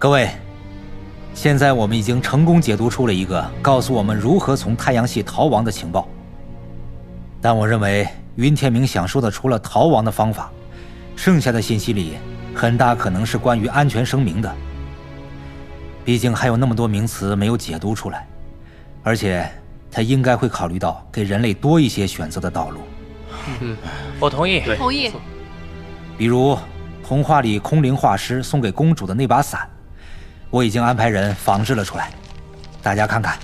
各位，现在我们已经成功解读出了一个告诉我们如何从太阳系逃亡的情报。但我认为云天明想说的除了逃亡的方法，剩下的信息里很大可能是关于安全声明的。毕竟还有那么多名词没有解读出来，而且他应该会考虑到给人类多一些选择的道路。嗯，我同意。同意。比如童话里空灵画师送给公主的那把伞，我已经安排人仿制了出来，大家看看。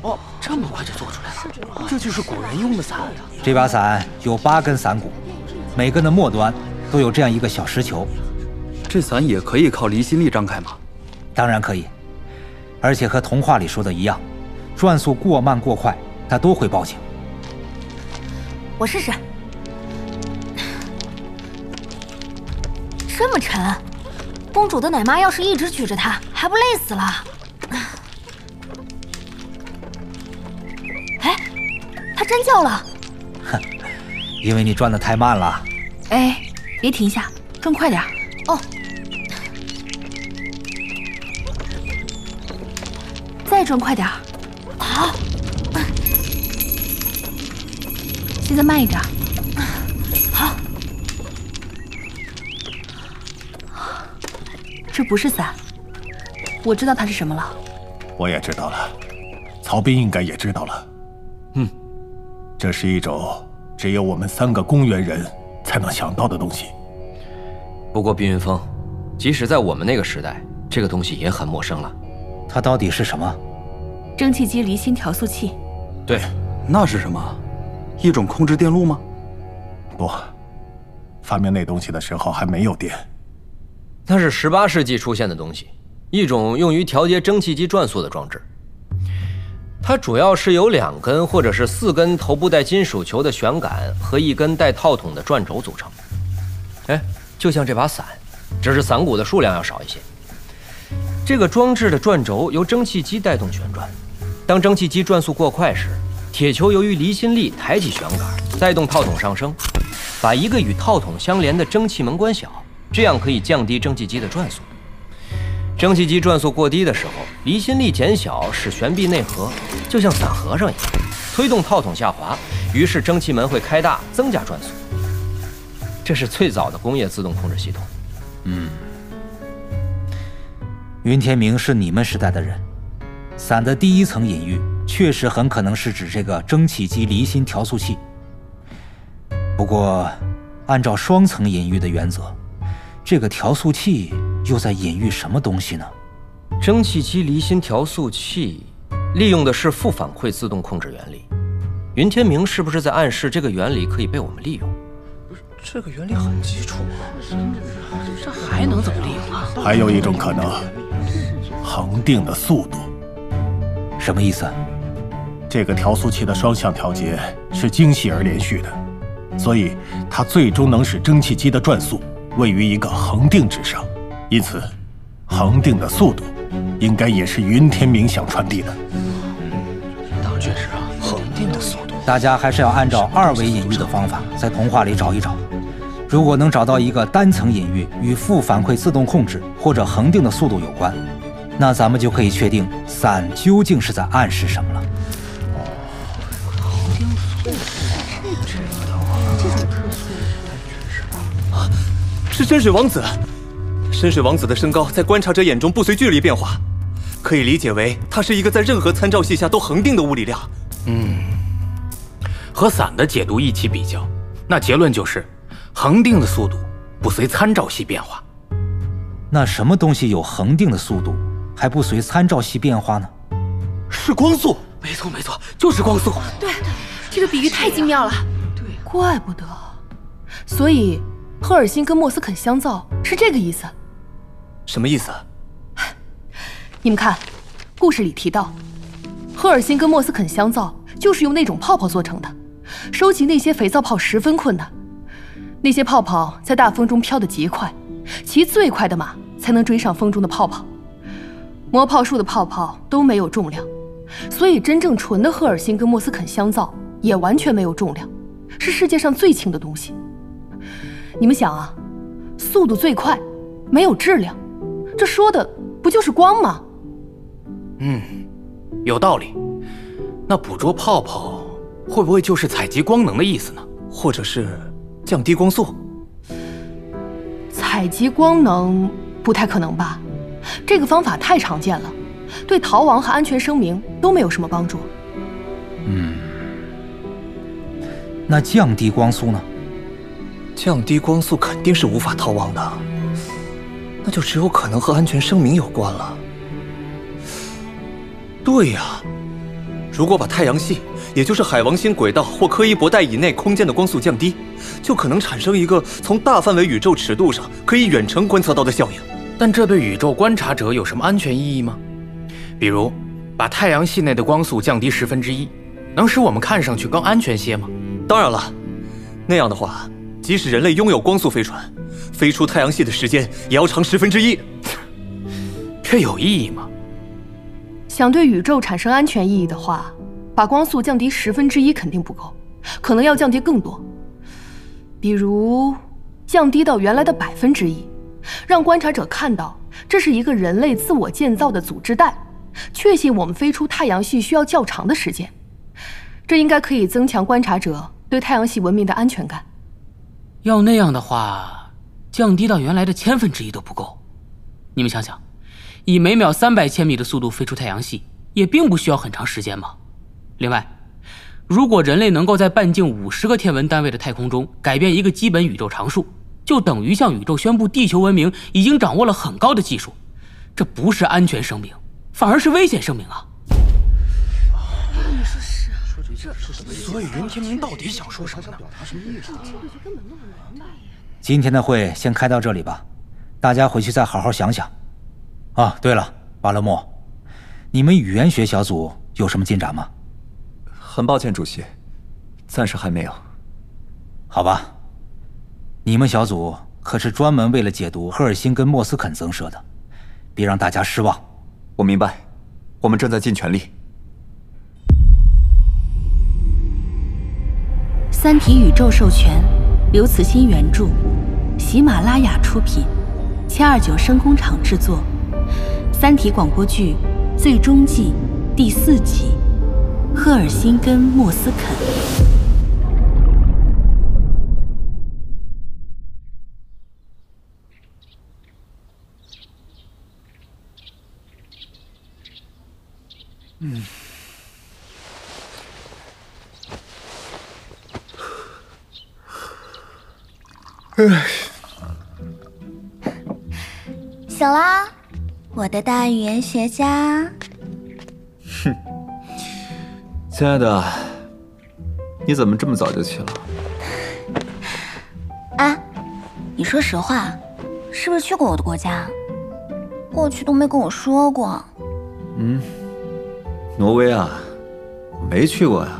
哦，这么快就做出来了，这就是古人用的伞。这把伞有八根伞骨，每根的末端都有这样一个小石球。这伞也可以靠离心力张开吗？当然可以，而且和童话里说的一样，转速过慢过快，它都会报警。我试试。这么沉，公主的奶妈要是一直举着它，还不累死了？哎，它真叫了。哼，因为你转的太慢了。哎，别停下，转快点。哦。再转快点。好。现在慢一点。好。这不是伞，我知道它是什么了。我也知道了，曹斌应该也知道了。嗯，这是一种只有我们三个公园人才能想到的东西。不过碧云峰，即使在我们那个时代，这个东西也很陌生了。它到底是什么？蒸汽机离心调速器。对，那是什么？一种控制电路吗？不，发明那东西的时候还没有电。那是十八世纪出现的东西，一种用于调节蒸汽机转速的装置。它主要是由两根或者是四根头部带金属球的旋杆和一根带套筒的转轴组成。哎，就像这把伞，只是伞骨的数量要少一些。这个装置的转轴由蒸汽机带动旋转，当蒸汽机转速过快时，铁球由于离心力抬起旋杆，带动套筒上升，把一个与套筒相连的蒸汽门关小。这样可以降低蒸汽机的转速。蒸汽机转速过低的时候，离心力减小，使悬臂内核就像伞盒上一样，推动套筒下滑，于是蒸汽门会开大，增加转速。这是最早的工业自动控制系统。嗯，云天明是你们时代的人，伞的第一层隐喻确实很可能是指这个蒸汽机离心调速器。不过，按照双层隐喻的原则。这个调速器又在隐喻什么东西呢？蒸汽机离心调速器利用的是负反馈自动控制原理。云天明是不是在暗示这个原理可以被我们利用？不是，这个原理很基础啊，这还能怎么利用啊？还有一种可能，恒定的速度。什么意思？这个调速器的双向调节是精细而连续的，所以它最终能使蒸汽机的转速。位于一个恒定之上，因此，恒定的速度应该也是云天明想传递的。当确实啊，恒定的速度。大家还是要按照二维隐喻的方法，在童话里找一找。如果能找到一个单层隐喻与负反馈自动控制或者恒定的速度有关，那咱们就可以确定伞究竟是在暗示什么了。是深水王子，深水王子的身高在观察者眼中不随距离变化，可以理解为它是一个在任何参照系下都恒定的物理量。嗯，和伞的解读一起比较，那结论就是恒定的速度不随参照系变化。那什么东西有恒定的速度还不随参照系变化呢？是光速，没错没错，就是光速。对，这个比喻太精妙了。对，怪不得，所以。赫尔辛跟莫斯肯相造是这个意思，什么意思？你们看，故事里提到，赫尔辛跟莫斯肯相造就是用那种泡泡做成的。收集那些肥皂泡十分困难，那些泡泡在大风中飘得极快，骑最快的马才能追上风中的泡泡。磨泡术的泡泡都没有重量，所以真正纯的赫尔辛跟莫斯肯相造也完全没有重量，是世界上最轻的东西。你们想啊，速度最快，没有质量，这说的不就是光吗？嗯，有道理。那捕捉泡泡会不会就是采集光能的意思呢？或者是降低光速？采集光能不太可能吧？这个方法太常见了，对逃亡和安全声明都没有什么帮助。嗯，那降低光速呢？降低光速肯定是无法逃亡的，那就只有可能和安全声明有关了。对呀，如果把太阳系，也就是海王星轨道或柯伊伯带以内空间的光速降低，就可能产生一个从大范围宇宙尺度上可以远程观测到的效应。但这对宇宙观察者有什么安全意义吗？比如，把太阳系内的光速降低十分之一，能使我们看上去更安全些吗？当然了，那样的话，即使人类拥有光速飞船，飞出太阳系的时间也要长十分之一。这有意义吗？想对宇宙产生安全意义的话，把光速降低十分之一肯定不够，可能要降低更多，比如降低到原来的百分之一。让观察者看到这是一个人类自我建造的组织带，确信我们飞出太阳系需要较长的时间。这应该可以增强观察者对太阳系文明的安全感。要那样的话，降低到原来的千分之一都不够。你们想想，以每秒三百千米的速度飞出太阳系，也并不需要很长时间嘛。另外，如果人类能够在半径五十个天文单位的太空中改变一个基本宇宙常数，就等于向宇宙宣布，地球文明已经掌握了很高的技术，这不是安全声明，反而是危险声明啊！所以云天明到底想说什么呢？今天的会先开到这里吧，大家回去再好好想想。啊，对了，巴勒莫，你们语言学小组有什么进展吗？很抱歉，主席，暂时还没有。好吧。你们小组可是专门为了解读赫尔辛跟莫斯肯增设的，别让大家失望。我明白，我们正在尽全力。《三体》宇宙授权，刘慈欣原著，喜马拉雅出品，七二九声工厂制作，《三体》广播剧《最终季》第四集，赫尔辛根莫斯肯。嗯。醒啦，我的大语言学家。哼，亲爱的，你怎么这么早就起了？啊，你说实话，是不是去过我的国家？过去都没跟我说过。嗯。挪威啊，我没去过呀。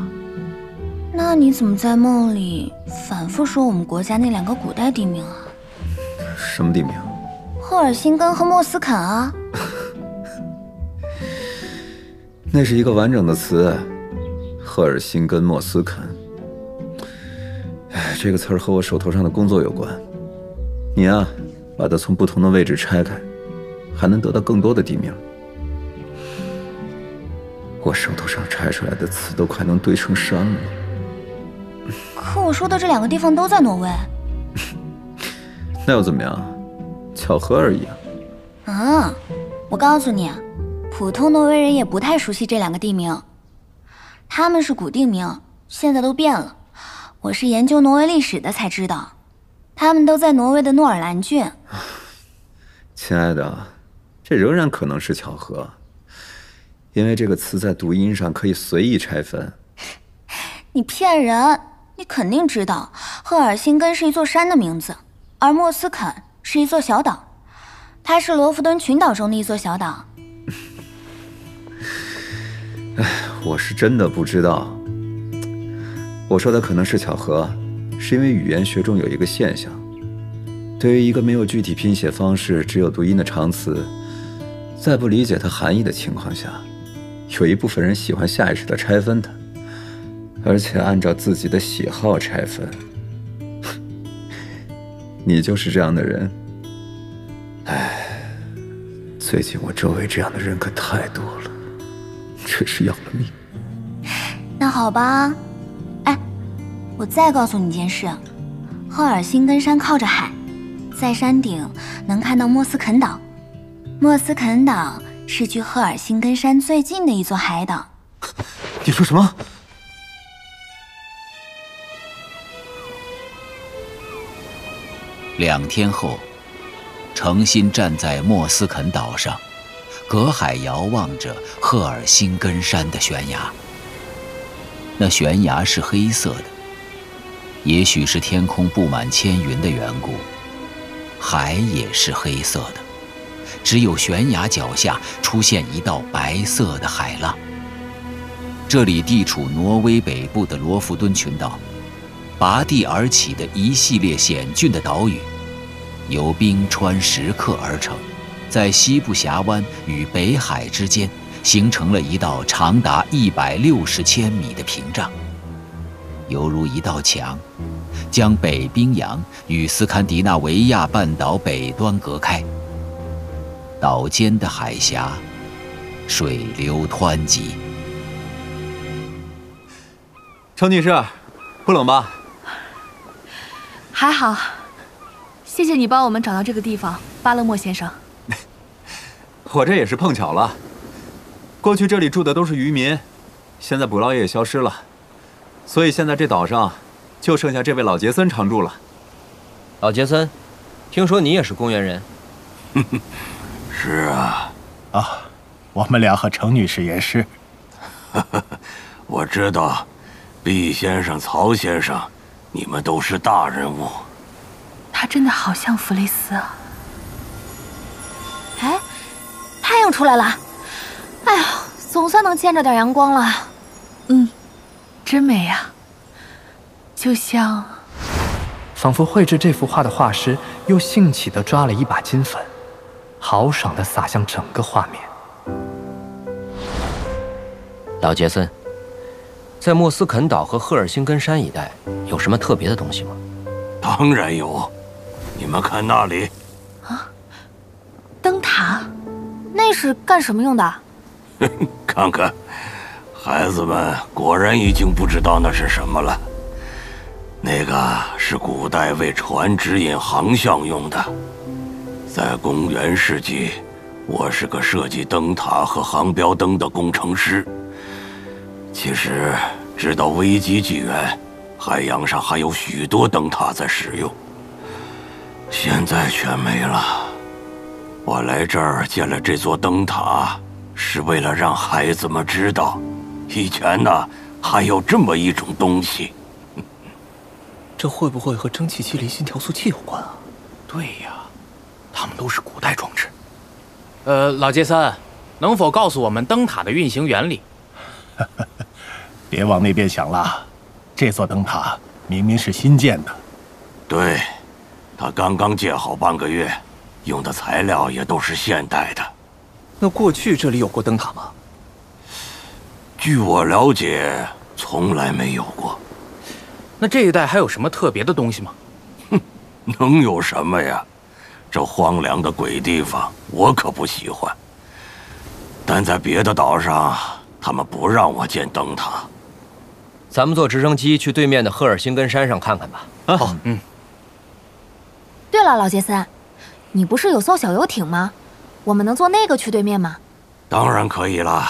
那你怎么在梦里反复说我们国家那两个古代地名啊？什么地名？赫尔辛根和莫斯肯啊。那是一个完整的词，赫尔辛根莫斯肯。哎，这个词儿和我手头上的工作有关。你啊，把它从不同的位置拆开，还能得到更多的地名。我手头上拆出来的词都快能堆成山了。可我说的这两个地方都在挪威。那又怎么样？巧合而已啊。嗯，我告诉你，普通挪威人也不太熟悉这两个地名。他们是古地名，现在都变了。我是研究挪威历史的才知道，他们都在挪威的诺尔兰郡。亲爱的，这仍然可能是巧合。因为这个词在读音上可以随意拆分。你骗人！你肯定知道，赫尔辛根是一座山的名字，而莫斯肯是一座小岛，它是罗弗敦群岛中的一座小岛。哎，我是真的不知道。我说的可能是巧合，是因为语言学中有一个现象：对于一个没有具体拼写方式、只有读音的长词，在不理解它含义的情况下。有一部分人喜欢下意识的拆分它，而且按照自己的喜好拆分。你就是这样的人。唉，最近我周围这样的人可太多了，真是要了命。那好吧，哎，我再告诉你件事：赫尔辛根山靠着海，在山顶能看到莫斯肯岛。莫斯肯岛是距赫尔辛根山最近的一座海岛。你说什么？两天后，诚心站在莫斯肯岛上，隔海遥望着赫尔辛根山的悬崖。那悬崖是黑色的，也许是天空布满千云的缘故，海也是黑色的，只有悬崖脚下出现一道白色的海浪。这里地处挪威北部的罗弗敦群岛。拔地而起的一系列险峻的岛屿，由冰川石刻而成，在西部峡湾与北海之间形成了一道长达一百六十千米的屏障，犹如一道墙，将北冰洋与斯堪的纳维亚半岛北端隔开。岛间的海峡，水流湍急。程女士，不冷吧？还好，谢谢你帮我们找到这个地方，巴勒莫先生。我这也是碰巧了。过去这里住的都是渔民，现在捕捞业也消失了，所以现在这岛上就剩下这位老杰森常住了。老杰森，听说你也是公园人？是啊，啊，我们俩和程女士也是。我知道，毕先生、曹先生。你们都是大人物，他真的好像弗雷斯啊！哎，太阳出来了，哎呀，总算能见着点阳光了。嗯，真美呀，就像……仿佛绘制这幅画的画师又兴起的抓了一把金粉，豪爽的洒向整个画面。老杰森。在莫斯肯岛和赫尔辛根山一带有什么特别的东西吗？当然有，你们看那里。啊，灯塔，那是干什么用的？看看，孩子们果然已经不知道那是什么了。那个是古代为船指引航向用的。在公元世纪，我是个设计灯塔和航标灯的工程师。其实，直到危机纪元，海洋上还有许多灯塔在使用，现在全没了。我来这儿建了这座灯塔，是为了让孩子们知道，以前呢还有这么一种东西。这会不会和蒸汽机离心调速器有关啊？对呀，他们都是古代装置。呃，老杰森，能否告诉我们灯塔的运行原理？别往那边想了，这座灯塔明明是新建的。对，它刚刚建好半个月，用的材料也都是现代的。那过去这里有过灯塔吗？据我了解，从来没有过。那这一带还有什么特别的东西吗？哼，能有什么呀？这荒凉的鬼地方，我可不喜欢。但在别的岛上。他们不让我建灯塔，咱们坐直升机去对面的赫尔辛根山上看看吧。啊，好，嗯。对了，老杰森，你不是有艘小游艇吗？我们能坐那个去对面吗？当然可以了，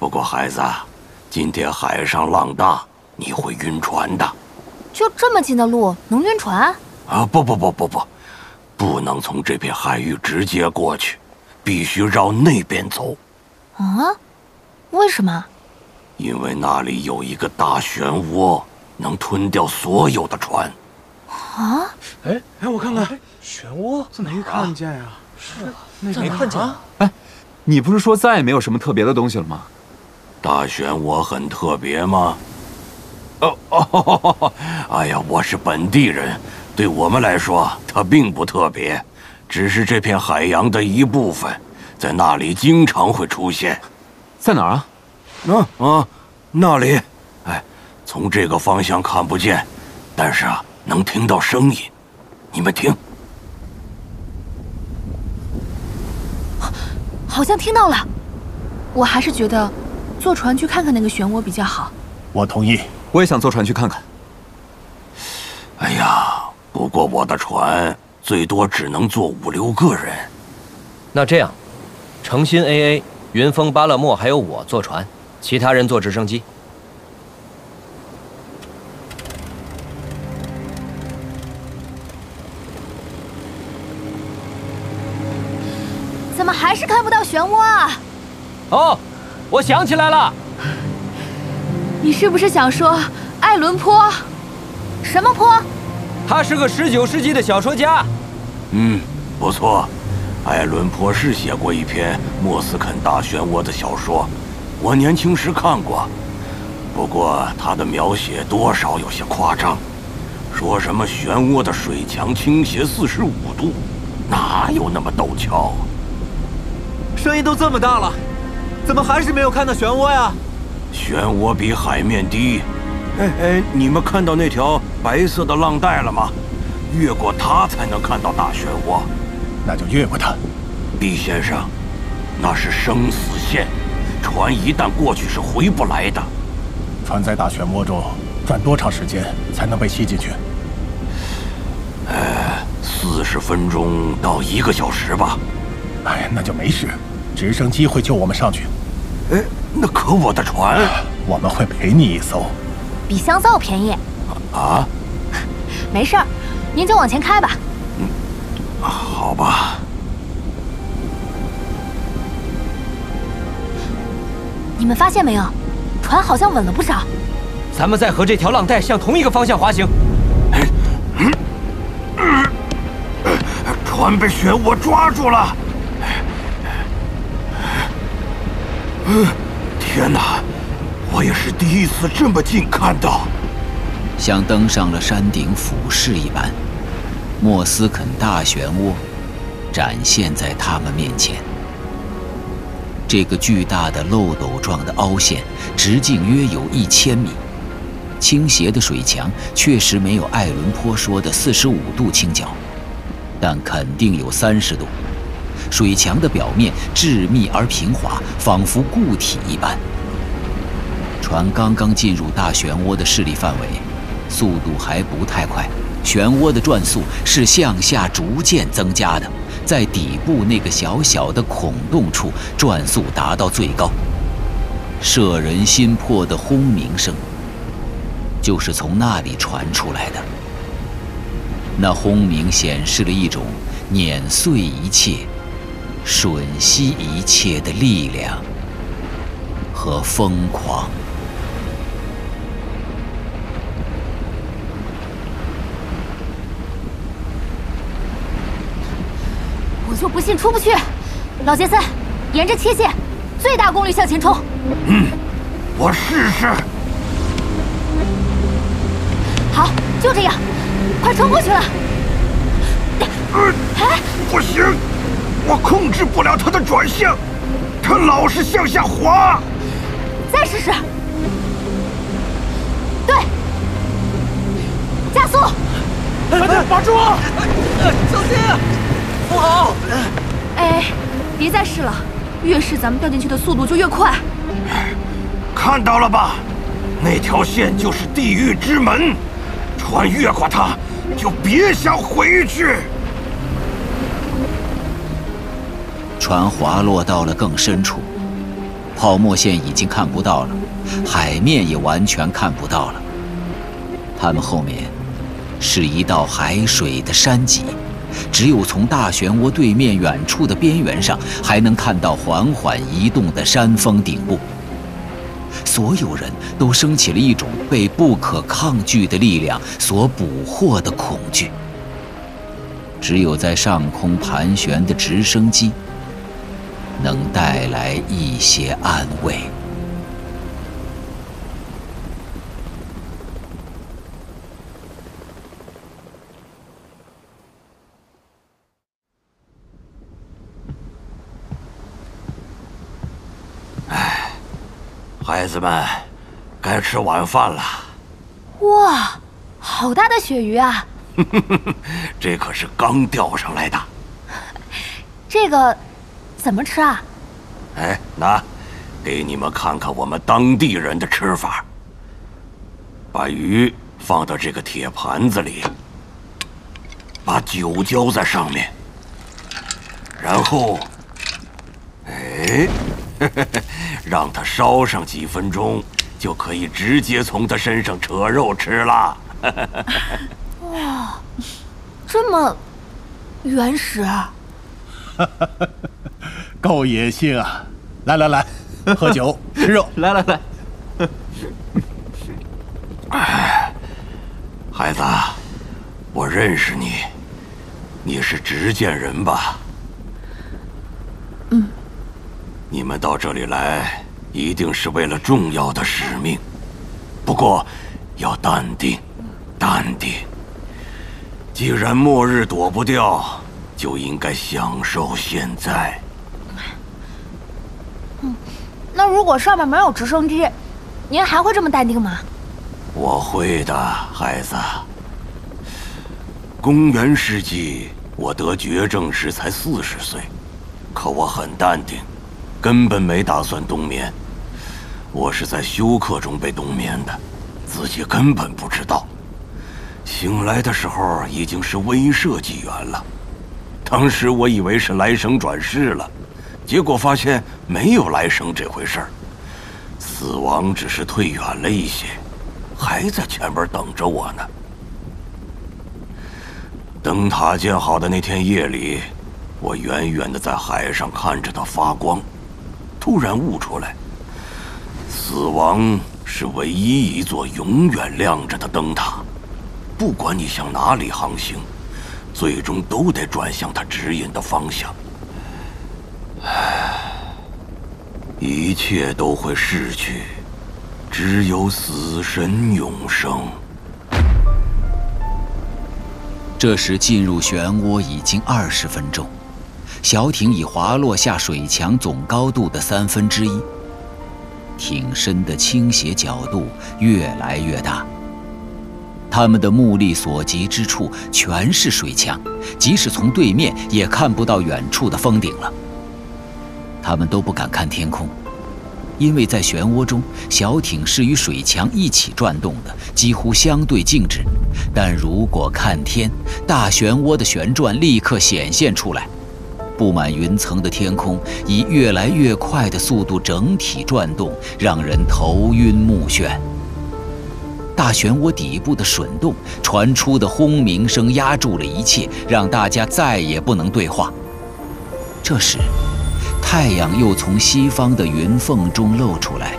不过孩子，今天海上浪大，你会晕船的。就这么近的路，能晕船？啊，不不不不不，不能从这片海域直接过去，必须绕那边走。啊？为什么？因为那里有一个大漩涡，能吞掉所有的船。啊！哎哎，我看看，漩涡没看见呀？是啊，没看见。哎，你不是说再也没有什么特别的东西了吗？大漩涡很特别吗？哦哦，哎呀，我是本地人，对我们来说它并不特别，只是这片海洋的一部分，在那里经常会出现。在哪儿啊？啊啊，那里，哎，从这个方向看不见，但是啊，能听到声音。你们听，好像听到了。我还是觉得坐船去看看那个漩涡比较好。我同意，我也想坐船去看看。哎呀，不过我的船最多只能坐五六个人。那这样，诚心 AA、云峰、巴勒莫还有我坐船，其他人坐直升机。怎么还是看不到漩涡啊？哦，我想起来了，你是不是想说艾伦坡？什么坡？他是个十九世纪的小说家。嗯，不错，艾伦坡是写过一篇《莫斯肯大漩涡》的小说，我年轻时看过。不过他的描写多少有些夸张，说什么漩涡的水墙倾斜四十五度，哪有那么陡峭？声音都这么大了，怎么还是没有看到漩涡呀？漩涡比海面低。哎哎，你们看到那条白色的浪带了吗？越过它才能看到大漩涡。那就越过它。毕先生，那是生死线，船一旦过去是回不来的。船在大漩涡中转多长时间才能被吸进去？呃，四十分钟到一个小时吧。哎，那就没事，直升机会救我们上去。哎，那可我的船，我们会赔你一艘，比香皂便宜。啊？没事儿，您就往前开吧。嗯，好吧。你们发现没有，船好像稳了不少。咱们在和这条浪带向同一个方向滑行。船被漩涡抓住了。天哪！我也是第一次这么近看到，像登上了山顶俯视一般，莫斯肯大漩涡展现在他们面前。这个巨大的漏斗状的凹陷，直径约有一千米，倾斜的水墙确实没有艾伦坡说的四十五度倾角，但肯定有三十度。水墙的表面致密而平滑，仿佛固体一般。船刚刚进入大漩涡的势力范围，速度还不太快。漩涡的转速是向下逐渐增加的，在底部那个小小的孔洞处，转速达到最高。摄人心魄的轰鸣声，就是从那里传出来的。那轰鸣显示了一种碾碎一切。吮吸一切的力量和疯狂。我就不信出不去。老杰森，沿着切线，最大功率向前冲。嗯，我试试。好，就这样，快冲过去了。哎，不行。我控制不了它的转向，它老是向下滑。再试试。对，加速！快点，把住！小心，扶好。哎，别再试了，越是咱们掉进去的速度就越快。看到了吧，那条线就是地狱之门，船越过它，就别想回去。船滑落到了更深处，泡沫线已经看不到了，海面也完全看不到了。他们后面是一道海水的山脊，只有从大漩涡对面远处的边缘上，还能看到缓缓移动的山峰顶部。所有人都升起了一种被不可抗拒的力量所捕获的恐惧。只有在上空盘旋的直升机。能带来一些安慰。哎，孩子们，该吃晚饭了。哇，好大的鳕鱼啊！这可是刚钓上来的。这个。怎么吃啊？哎，那，给你们看看我们当地人的吃法。把鱼放到这个铁盘子里，把酒浇在上面，然后，哎，让他烧上几分钟，就可以直接从他身上扯肉吃了。哇，这么原始！够野性啊！来来来，喝酒吃肉，来来来。孩子，我认识你，你是执剑人吧？嗯。你们到这里来，一定是为了重要的使命。不过，要淡定，淡定。既然末日躲不掉，就应该享受现在。嗯，那如果上面没有直升机，您还会这么淡定吗？我会的，孩子。公元世纪，我得绝症时才四十岁，可我很淡定，根本没打算冬眠。我是在休克中被冬眠的，自己根本不知道。醒来的时候已经是威慑纪元了。当时我以为是来生转世了，结果发现没有来生这回事儿，死亡只是退远了一些。还在前面等着我呢。灯塔建好的那天夜里，我远远的在海上看着它发光，突然悟出来：死亡是唯一一座永远亮着的灯塔，不管你向哪里航行，最终都得转向它指引的方向。唉，一切都会逝去。只有死神永生。这时进入漩涡已经二十分钟，小艇已滑落下水墙总高度的三分之一，艇身的倾斜角度越来越大。他们的目力所及之处全是水墙，即使从对面也看不到远处的峰顶了。他们都不敢看天空。因为在漩涡中，小艇是与水墙一起转动的，几乎相对静止。但如果看天，大漩涡的旋转立刻显现出来。布满云层的天空以越来越快的速度整体转动，让人头晕目眩。大漩涡底部的笋动传出的轰鸣声压住了一切，让大家再也不能对话。这时。太阳又从西方的云缝中露出来，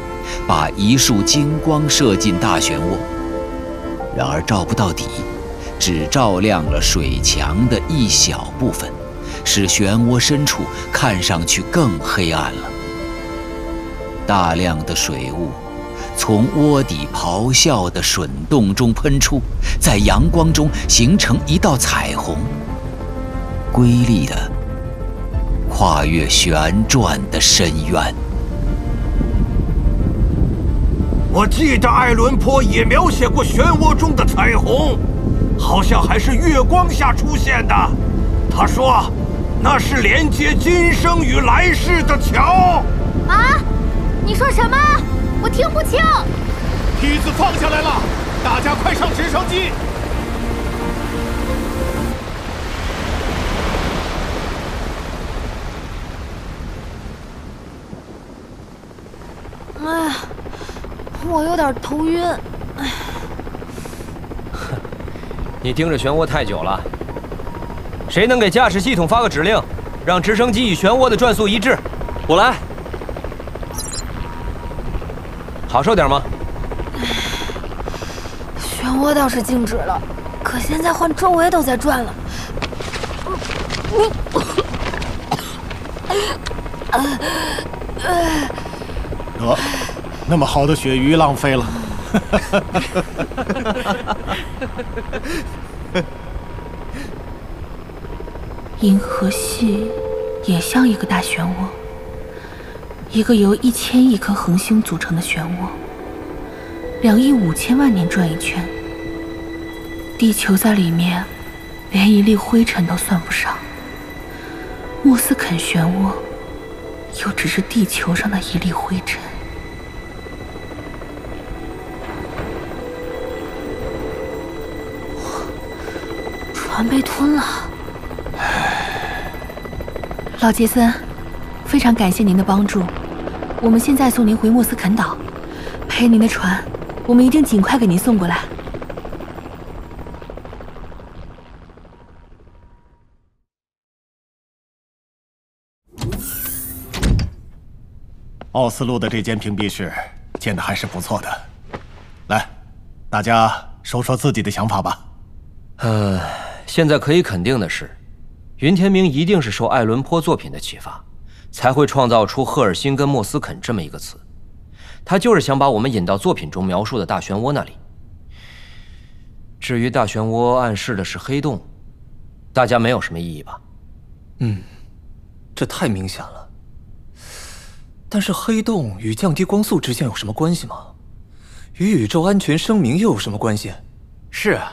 把一束金光射进大漩涡。然而照不到底，只照亮了水墙的一小部分，使漩涡深处看上去更黑暗了。大量的水雾从涡底咆哮的笋动中喷出，在阳光中形成一道彩虹，瑰丽的。跨越旋转的深渊。我记得爱伦坡也描写过漩涡中的彩虹，好像还是月光下出现的。他说，那是连接今生与来世的桥。啊？你说什么？我听不清。梯子放下来了，大家快上直升机。哎呀，我有点头晕。哎，哼，你盯着漩涡太久了。谁能给驾驶系统发个指令，让直升机与漩涡的转速一致？我来。好受点吗？漩涡倒是静止了，可现在换周围都在转了。你，得，那么好的鳕鱼浪费了。银河系也像一个大漩涡，一个由一千亿颗恒星组成的漩涡，两亿五千万年转一圈。地球在里面，连一粒灰尘都算不上。莫斯肯漩涡。又只是地球上的一粒灰尘。船被吞了。老杰森，非常感谢您的帮助。我们现在送您回莫斯肯岛，陪您的船，我们一定尽快给您送过来。奥斯陆的这间屏蔽室建的还是不错的。来，大家说说自己的想法吧。呃，现在可以肯定的是，云天明一定是受爱伦坡作品的启发，才会创造出赫尔辛根莫斯肯这么一个词。他就是想把我们引到作品中描述的大漩涡那里。至于大漩涡暗示的是黑洞，大家没有什么异议吧？嗯，这太明显了。但是黑洞与降低光速之间有什么关系吗？与宇宙安全声明又有什么关系？是啊，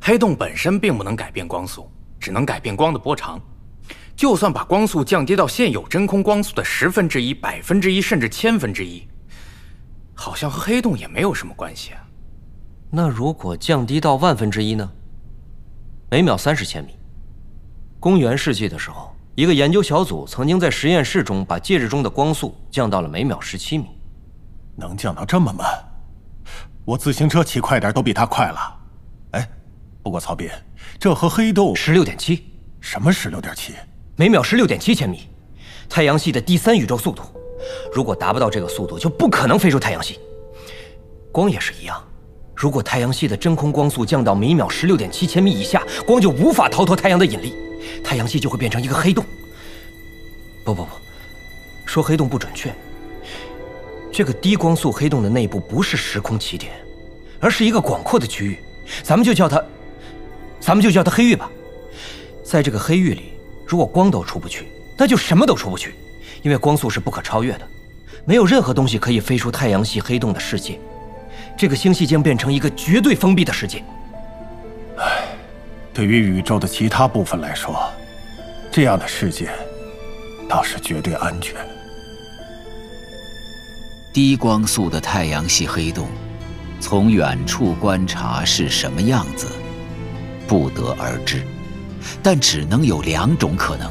黑洞本身并不能改变光速，只能改变光的波长。就算把光速降低到现有真空光速的十分之一、百分之一，甚至千分之一，好像和黑洞也没有什么关系啊。那如果降低到万分之一呢？每秒三十千米。公元世纪的时候。一个研究小组曾经在实验室中把介质中的光速降到了每秒十七米，能降到这么慢？我自行车骑快点都比他快了。哎，不过曹斌，这和黑洞十六点七？什么十六点七？每秒十六点七千米，太阳系的第三宇宙速度。如果达不到这个速度，就不可能飞出太阳系。光也是一样，如果太阳系的真空光速降到每秒十六点七千米以下，光就无法逃脱太阳的引力。太阳系就会变成一个黑洞。不不不，说黑洞不准确。这个低光速黑洞的内部不是时空起点，而是一个广阔的区域，咱们就叫它，咱们就叫它黑域吧。在这个黑域里，如果光都出不去，那就什么都出不去，因为光速是不可超越的，没有任何东西可以飞出太阳系黑洞的世界。这个星系将变成一个绝对封闭的世界。唉。对于宇宙的其他部分来说，这样的世界倒是绝对安全。低光速的太阳系黑洞，从远处观察是什么样子，不得而知。但只能有两种可能：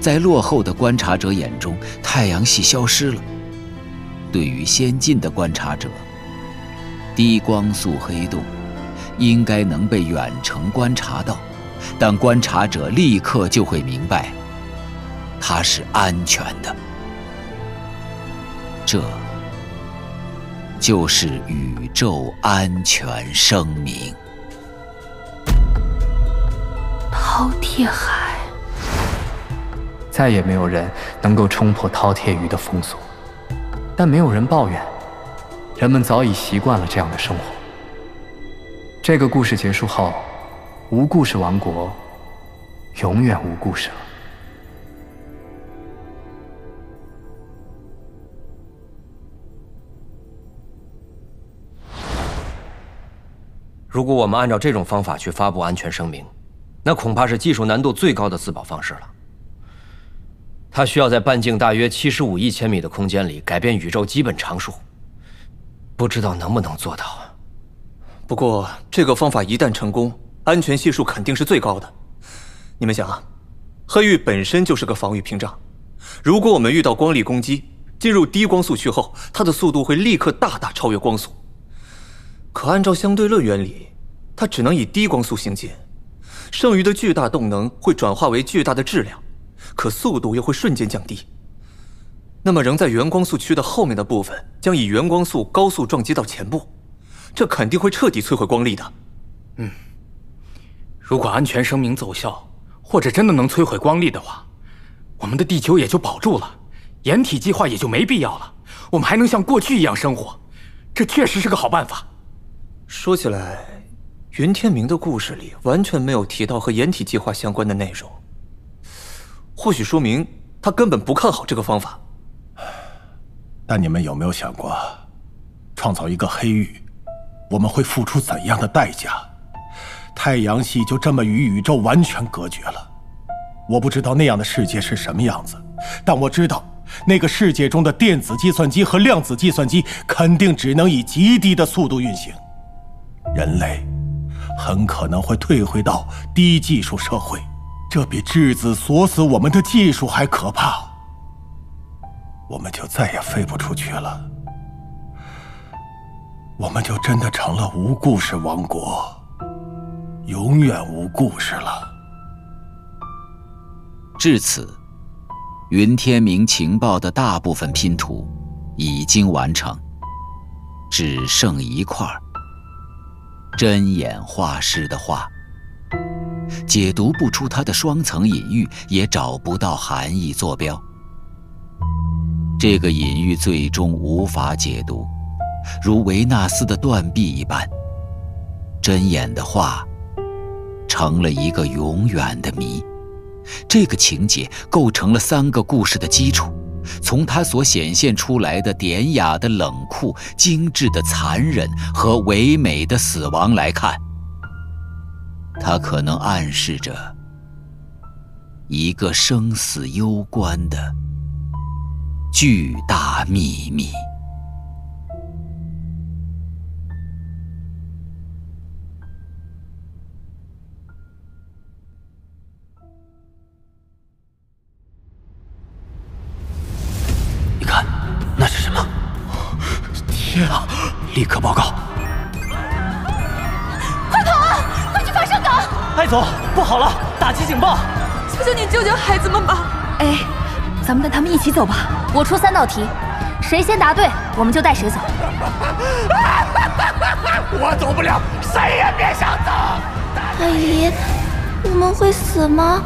在落后的观察者眼中，太阳系消失了；对于先进的观察者，低光速黑洞。应该能被远程观察到，但观察者立刻就会明白，它是安全的。这就是宇宙安全声明。饕餮海，再也没有人能够冲破饕餮鱼的封锁，但没有人抱怨，人们早已习惯了这样的生活。这个故事结束后，无故事王国永远无故事了。如果我们按照这种方法去发布安全声明，那恐怕是技术难度最高的自保方式了。它需要在半径大约七十五亿千米的空间里改变宇宙基本常数，不知道能不能做到。不过，这个方法一旦成功，安全系数肯定是最高的。你们想啊，黑域本身就是个防御屏障，如果我们遇到光力攻击，进入低光速区后，它的速度会立刻大大超越光速。可按照相对论原理，它只能以低光速行进，剩余的巨大动能会转化为巨大的质量，可速度又会瞬间降低。那么，仍在原光速区的后面的部分将以原光速高速撞击到前部。这肯定会彻底摧毁光力的。嗯，如果安全声明奏效，或者真的能摧毁光力的话，我们的地球也就保住了，掩体计划也就没必要了，我们还能像过去一样生活。这确实是个好办法。说起来，云天明的故事里完全没有提到和掩体计划相关的内容，或许说明他根本不看好这个方法。但你们有没有想过，创造一个黑域？我们会付出怎样的代价？太阳系就这么与宇宙完全隔绝了。我不知道那样的世界是什么样子，但我知道那个世界中的电子计算机和量子计算机肯定只能以极低的速度运行，人类很可能会退回到低技术社会，这比质子锁死我们的技术还可怕。我们就再也飞不出去了，我们就真的成了无故事王国，永远无故事了。至此。云天明情报的大部分拼图已经完成，只剩一块儿针眼画师的画。解读不出他的双层隐喻，也找不到含义坐标。这个隐喻最终无法解读，如维纳斯的断臂一般。针眼的画成了一个永远的谜。这个情节构成了三个故事的基础。从他所显现出来的典雅的冷酷、精致的残忍和唯美的死亡来看，他可能暗示着一个生死攸关的巨大秘密。走吧。我出三道题，谁先答对，我们就带谁走。我走不了，谁也别想走！阿姨，我们会死吗？